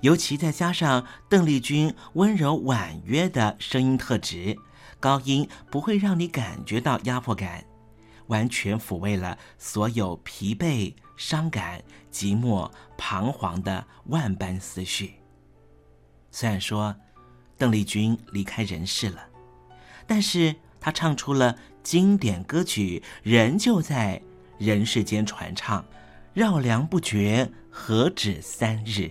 尤其再加上邓丽君温柔婉约的声音特质，高音不会让你感觉到压迫感，完全抚慰了所有疲惫、伤感、寂寞、彷徨的万般思绪。虽然说邓丽君离开人世了，但是她唱出了经典歌曲，仍旧在人世间传唱，绕梁不绝，何止三日。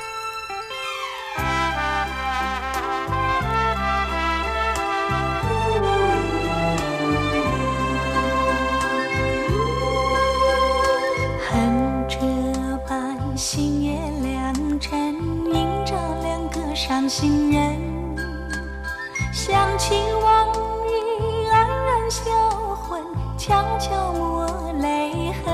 我泪痕。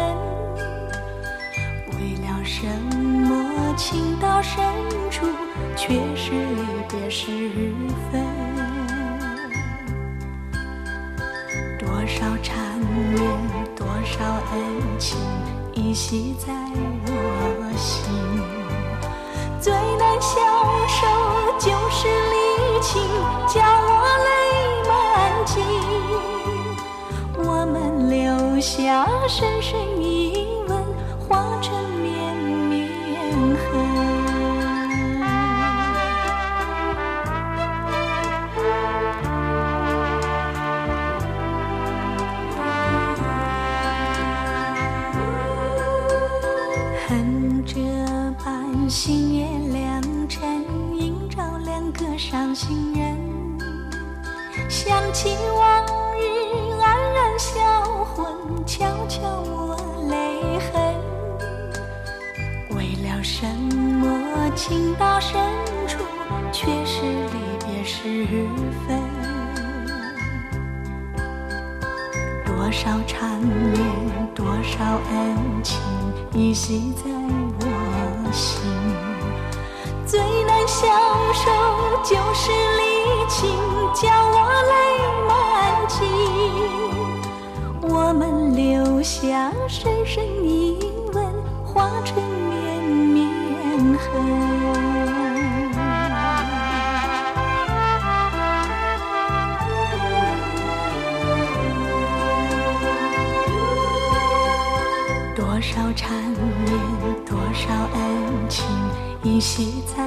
为了什么情到深处，却是离别时分？多少缠绵，多少恩情，依稀在我心。最难消受留下深深一吻，化成绵绵恨。恨这般星月良辰，映照两个伤心人。想起往日黯然笑魂，悄悄抹泪痕。为了什么情到深处，却是离别时分？多少缠绵，多少恩情，依稀在我心。最难消受就是离情，叫我泪满襟。我们留下深深一吻，化成绵绵痕。多少缠绵，多少恩情，依稀在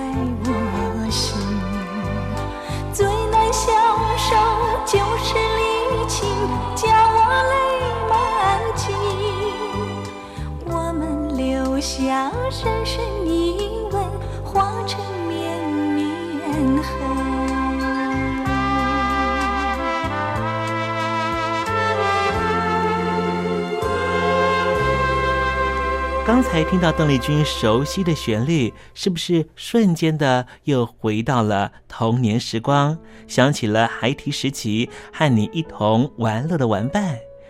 下深深一吻，化成绵绵。刚才听到邓丽君熟悉的旋律，是不是瞬间的又回到了童年时光？想起了孩提时期和你一同玩乐的玩伴，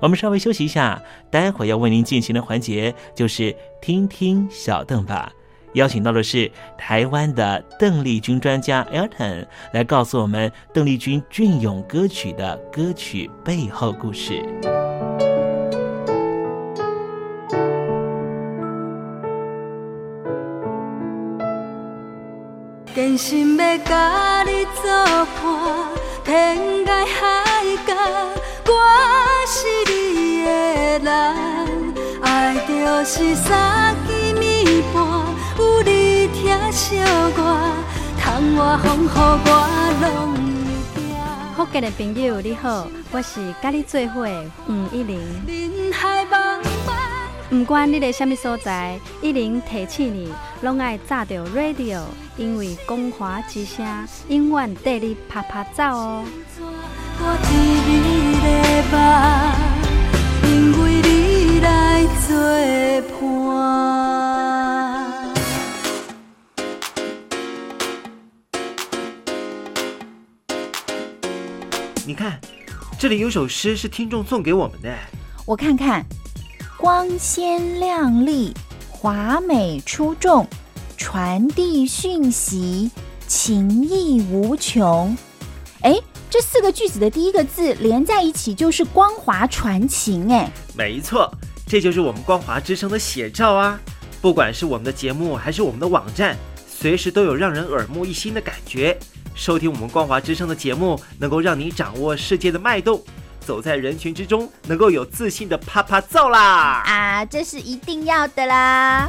我们稍微休息一下，待会要为您进行的环节就是听听小邓吧。邀请到的是台湾的邓丽君专家 Elton 来告诉我们邓丽君隽永歌曲的歌曲背后故事。是你的人。爱就是三更暝半，有你疼惜我，窗外风雨我拢。福建的朋友你好，我是甲你做伙的黄一玲。不管你在什么所在，一零提醒你，拢爱炸着 radio，因为光华之声永远带你啪啪走哦。因为你来作伴。你看，这里有首诗是听众送给我们的。我看看。光鲜亮丽，华美出众，传递讯息，情意无穷。哎，这四个句子的第一个字连在一起就是光华传情。哎，没错，这就是我们光华之声的写照啊！不管是我们的节目，还是我们的网站，随时都有让人耳目一新的感觉。收听我们光华之声的节目，能够让你掌握世界的脉动，走在人群之中，能够有自信的啪啪照啦！啊，这是一定要的啦！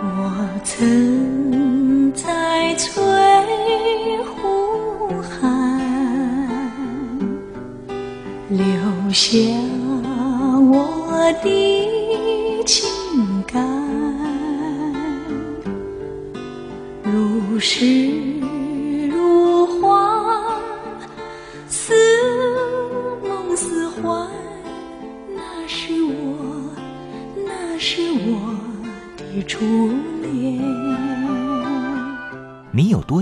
我曾在翠湖畔留下我的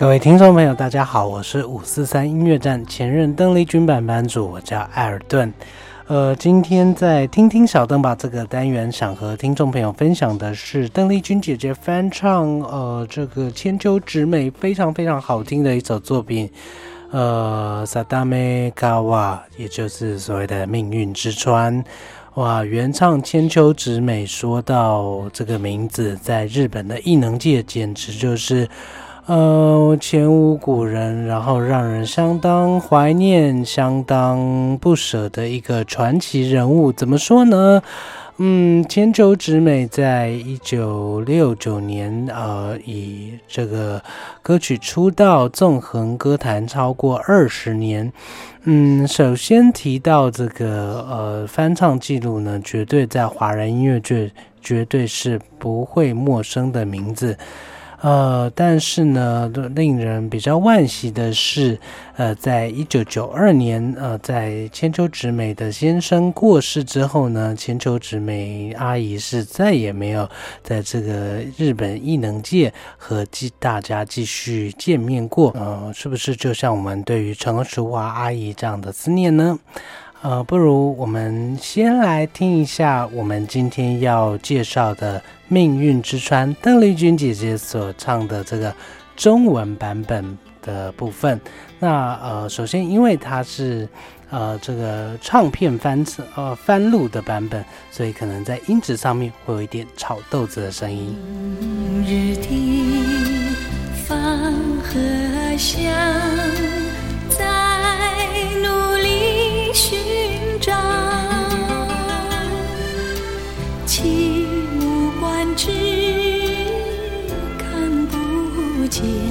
各位听众朋友，大家好，我是五四三音乐站前任邓丽君版版主，我叫艾尔顿。呃，今天在听听小邓吧这个单元，想和听众朋友分享的是邓丽君姐姐翻唱呃这个千秋直美非常非常好听的一首作品，呃萨达梅卡瓦，也就是所谓的命运之川。哇，原唱千秋直美说到这个名字，在日本的艺能界简直就是。呃，前无古人，然后让人相当怀念、相当不舍的一个传奇人物。怎么说呢？嗯，千秋直美在一九六九年，呃，以这个歌曲出道，纵横歌坛超过二十年。嗯，首先提到这个呃翻唱记录呢，绝对在华人音乐界绝对是不会陌生的名字。呃，但是呢，令人比较惋惜的是，呃，在一九九二年，呃，在千秋直美的先生过世之后呢，千秋直美阿姨是再也没有在这个日本艺能界和继大家继续见面过。呃，是不是就像我们对于陈淑华阿姨这样的思念呢？呃，不如我们先来听一下我们今天要介绍的《命运之川》邓丽君姐姐所唱的这个中文版本的部分。那呃，首先因为它是呃这个唱片翻呃翻录的版本，所以可能在音质上面会有一点炒豆子的声音。日的芳和香，不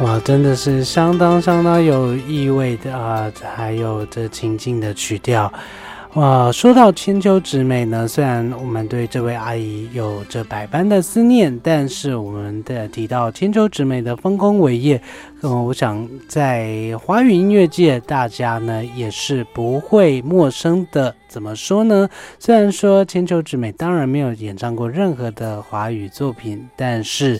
哇，真的是相当相当有意味的啊，还有这情境的曲调。哇，说到千秋直美呢，虽然我们对这位阿姨有着百般的思念，但是我们的提到千秋直美的丰功伟业，嗯，我想在华语音乐界，大家呢也是不会陌生的。怎么说呢？虽然说千秋直美当然没有演唱过任何的华语作品，但是，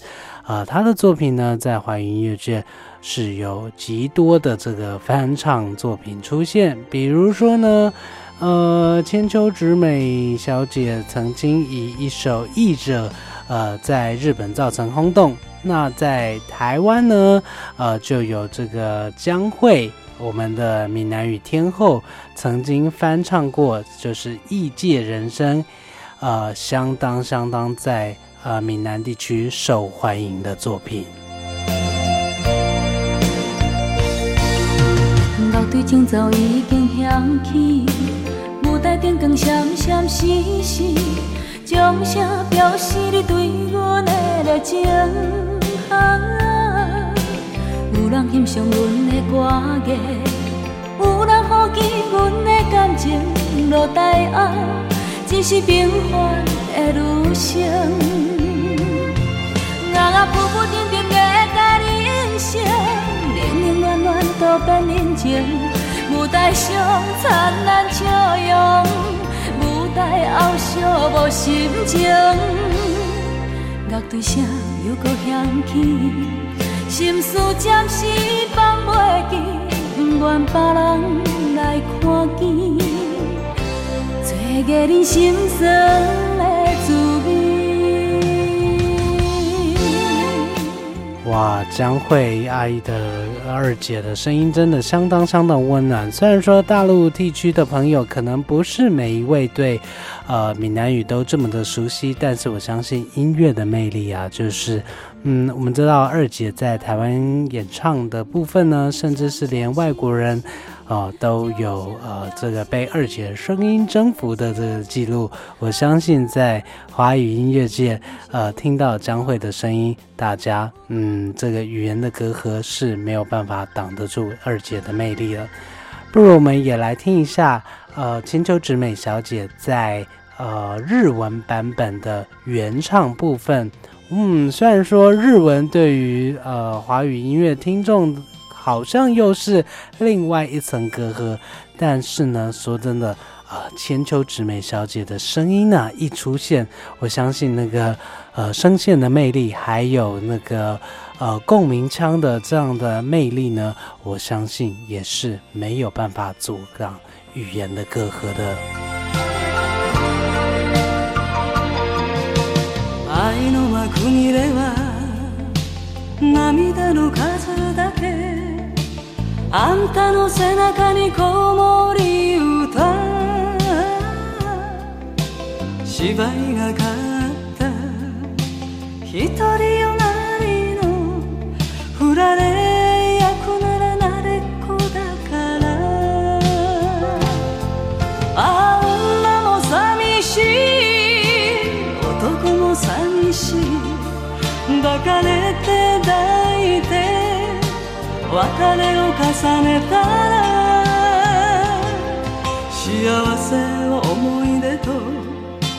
啊，他的作品呢，在华语音乐界是有极多的这个翻唱作品出现，比如说呢。呃，千秋直美小姐曾经以一首《译者》呃，在日本造成轰动。那在台湾呢，呃，就有这个江蕙，我们的闽南语天后，曾经翻唱过，就是《异界人生》，呃，相当相当在呃闽南地区受欢迎的作品。老队今早已经响起。舞台灯光闪闪烁烁，掌声表示你对阮的热情。有人欣赏阮的歌艺，有人好奇阮的感情落台后，只是平凡的女生。我啊浮浮沉沉的甲你应声，冷冷暖暖都变人情。舞台上灿烂笑容，舞台后寂寞心情。乐队声又搁响起，心事暂时放袂记，不愿别人来看见，找个人心酸。哇，江蕙阿姨的二姐的声音真的相当相当温暖。虽然说大陆地区的朋友可能不是每一位对，呃，闽南语都这么的熟悉，但是我相信音乐的魅力啊，就是，嗯，我们知道二姐在台湾演唱的部分呢，甚至是连外国人。哦，都有呃这个被二姐声音征服的这个记录。我相信在华语音乐界，呃，听到江蕙的声音，大家嗯，这个语言的隔阂是没有办法挡得住二姐的魅力了。不如我们也来听一下，呃，千秋直美小姐在呃日文版本的原唱部分。嗯，虽然说日文对于呃华语音乐听众。好像又是另外一层隔阂，但是呢，说真的，啊，千秋直美小姐的声音呢一出现，我相信那个呃声线的魅力，还有那个呃共鸣腔的这样的魅力呢，我相信也是没有办法阻挡语言的隔阂的。あんたの背中に子守歌。芝居がかった。一人よなりの振られ役ならなれっこだから。あ女も寂しい。男も寂しい。抱かれ別れを重ねたら幸せを思い出と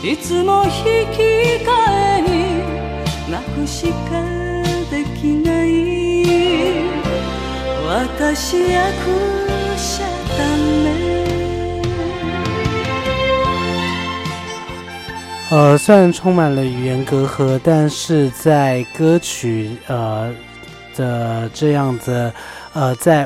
いつも引き換えに泣くしかできない私役者だね呃，虽然充满了语言隔阂，但是在歌曲呃 的这样子，呃，在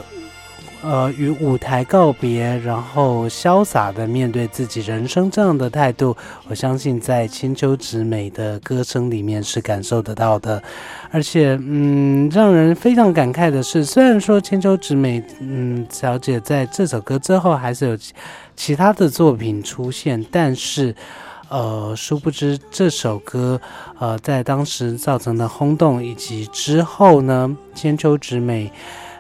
呃与舞台告别，然后潇洒的面对自己人生这样的态度，我相信在千秋直美的歌声里面是感受得到的。而且，嗯，让人非常感慨的是，虽然说千秋直美，嗯，小姐在这首歌之后还是有其他的作品出现，但是。呃，殊不知这首歌，呃，在当时造成的轰动，以及之后呢，千秋直美，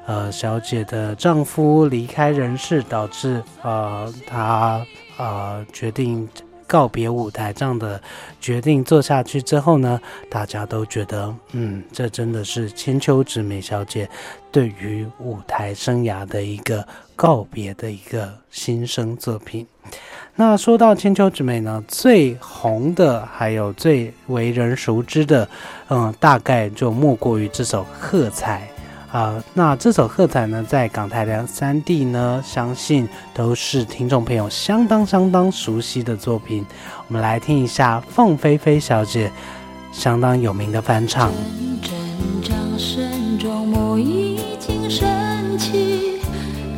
呃，小姐的丈夫离开人世，导致呃，她呃决定。告别舞台这样的决定做下去之后呢，大家都觉得，嗯，这真的是千秋直美小姐对于舞台生涯的一个告别的一个新生作品。那说到千秋直美呢，最红的还有最为人熟知的，嗯，大概就莫过于这首《喝彩》。啊，那这首《喝彩》呢，在港台两三地呢，相信都是听众朋友相当相当熟悉的作品。我们来听一下凤飞飞小姐相当有名的翻唱。掌声中，幕已经升起。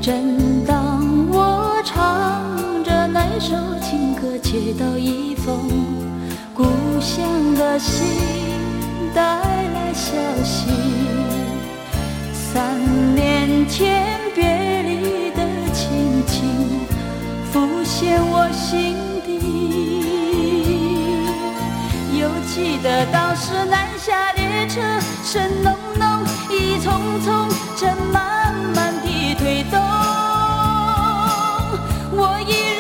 正当我唱着那首情歌，接到一封故乡的信，带来消息。三年前别离的情。景浮现我心底，又记得当时南下列车声隆隆，一匆匆正慢慢地推动，我依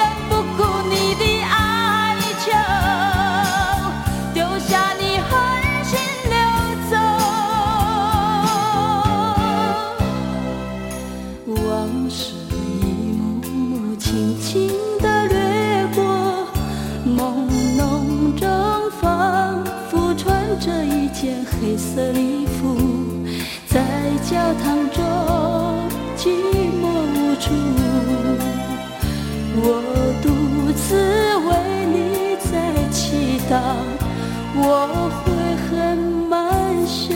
色礼服，在教堂中寂寞无助。我独自为你在祈祷，我会很满羞。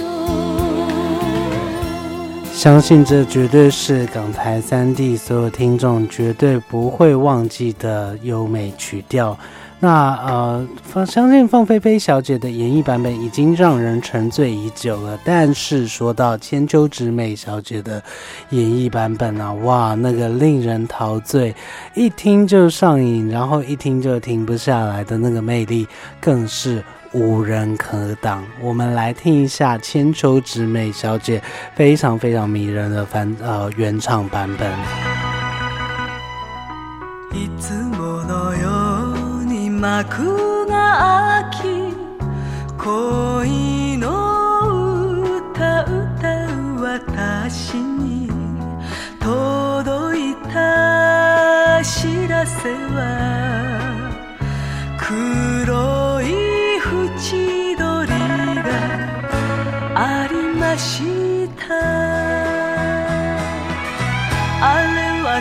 相信这绝对是港台三地所有听众绝对不会忘记的优美曲调。那呃，放相信凤飞飞小姐的演绎版本已经让人沉醉已久了。但是说到千秋直美小姐的演绎版本啊，哇，那个令人陶醉，一听就上瘾，然后一听就停不下来的那个魅力，更是无人可挡。我们来听一下千秋直美小姐非常非常迷人的翻呃原唱版本。幕が開き恋の歌歌う私に。届いた知らせは黒い縁取りがありました。あれは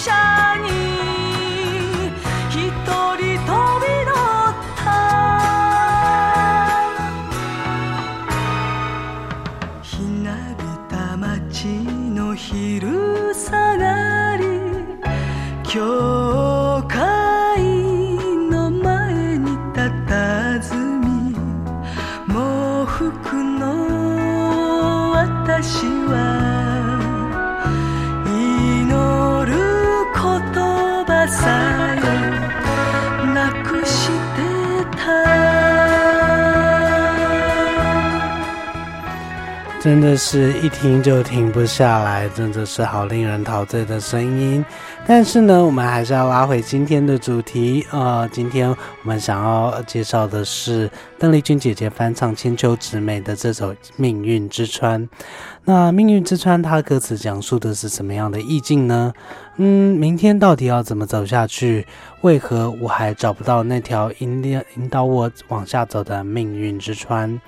た真的是一听就停不下来，真的是好令人陶醉的声音。但是呢，我们还是要拉回今天的主题。呃，今天我们想要介绍的是邓丽君姐姐翻唱千秋直美的这首《命运之川》。那《命运之川》它歌词讲述的是什么样的意境呢？嗯，明天到底要怎么走下去？为何我还找不到那条引领引导我往下走的命运之川？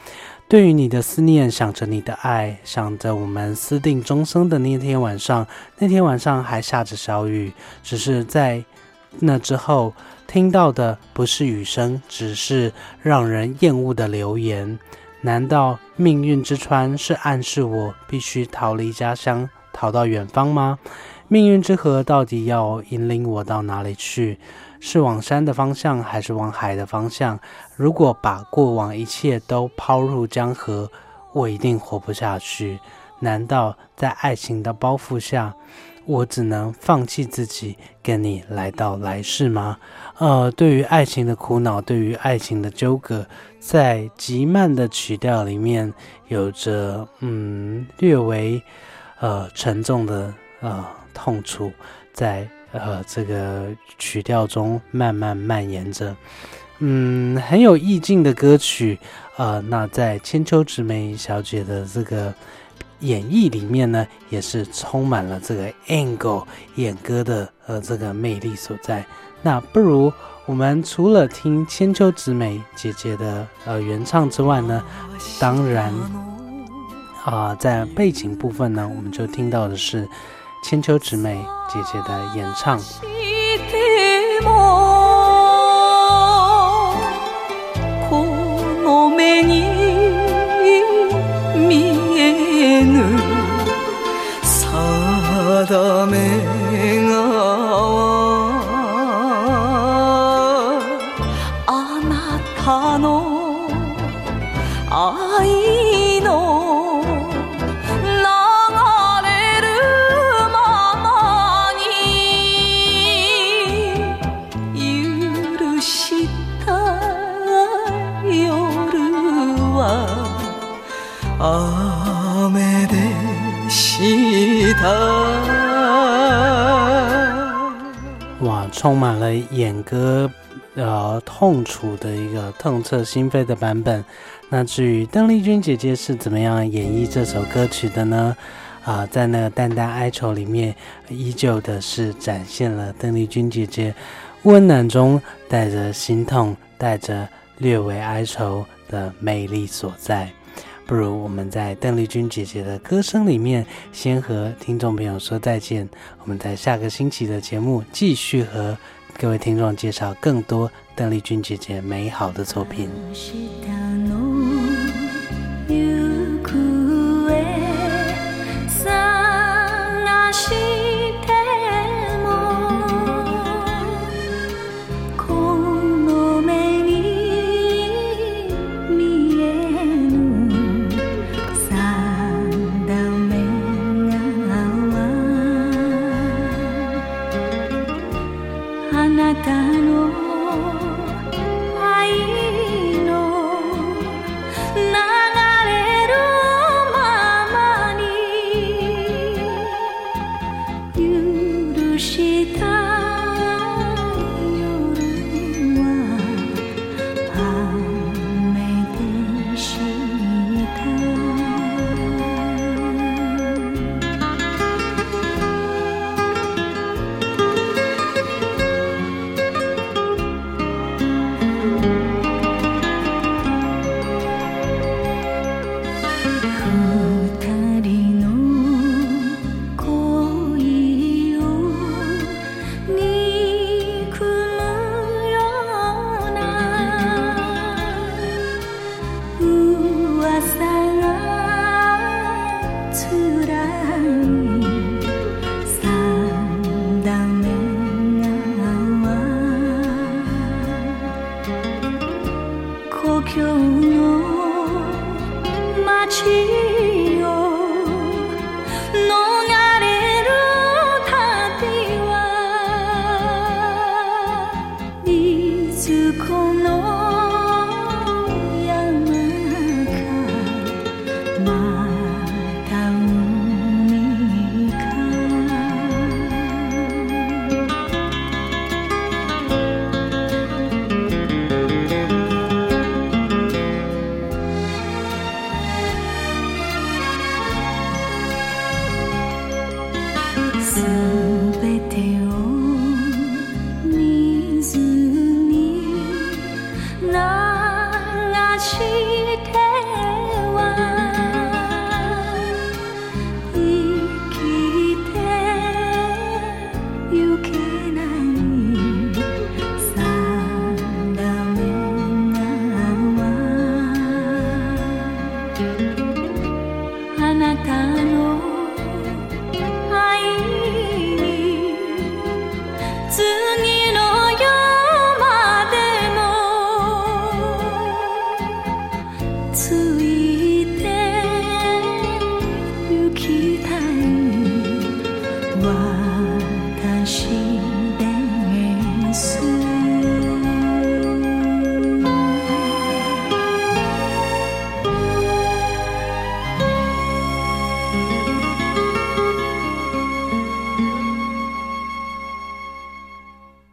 对于你的思念，想着你的爱，想着我们私定终生的那天晚上，那天晚上还下着小雨，只是在那之后听到的不是雨声，只是让人厌恶的流言。难道命运之川是暗示我必须逃离家乡，逃到远方吗？命运之河到底要引领我到哪里去？是往山的方向，还是往海的方向？如果把过往一切都抛入江河，我一定活不下去。难道在爱情的包袱下，我只能放弃自己，跟你来到来世吗？呃，对于爱情的苦恼，对于爱情的纠葛，在极慢的曲调里面，有着嗯略微呃沉重的呃痛楚，在呃这个曲调中慢慢蔓延着，嗯，很有意境的歌曲。呃，那在千秋直美小姐的这个演绎里面呢，也是充满了这个 angle 演歌的呃这个魅力所在。那不如我们除了听千秋直美姐姐的呃原唱之外呢，当然啊，在背景部分呢，我们就听到的是千秋姊妹姐姐的演唱。哇，充满了演歌呃痛楚的一个痛彻心扉的版本。那至于邓丽君姐姐是怎么样演绎这首歌曲的呢？啊，在那个淡淡哀愁里面，依旧的是展现了邓丽君姐姐温暖中带着心痛、带着略微哀愁的魅力所在。不如我们在邓丽君姐姐的歌声里面，先和听众朋友说再见。我们在下个星期的节目继续和各位听众介绍更多邓丽君姐姐美好的作品。轻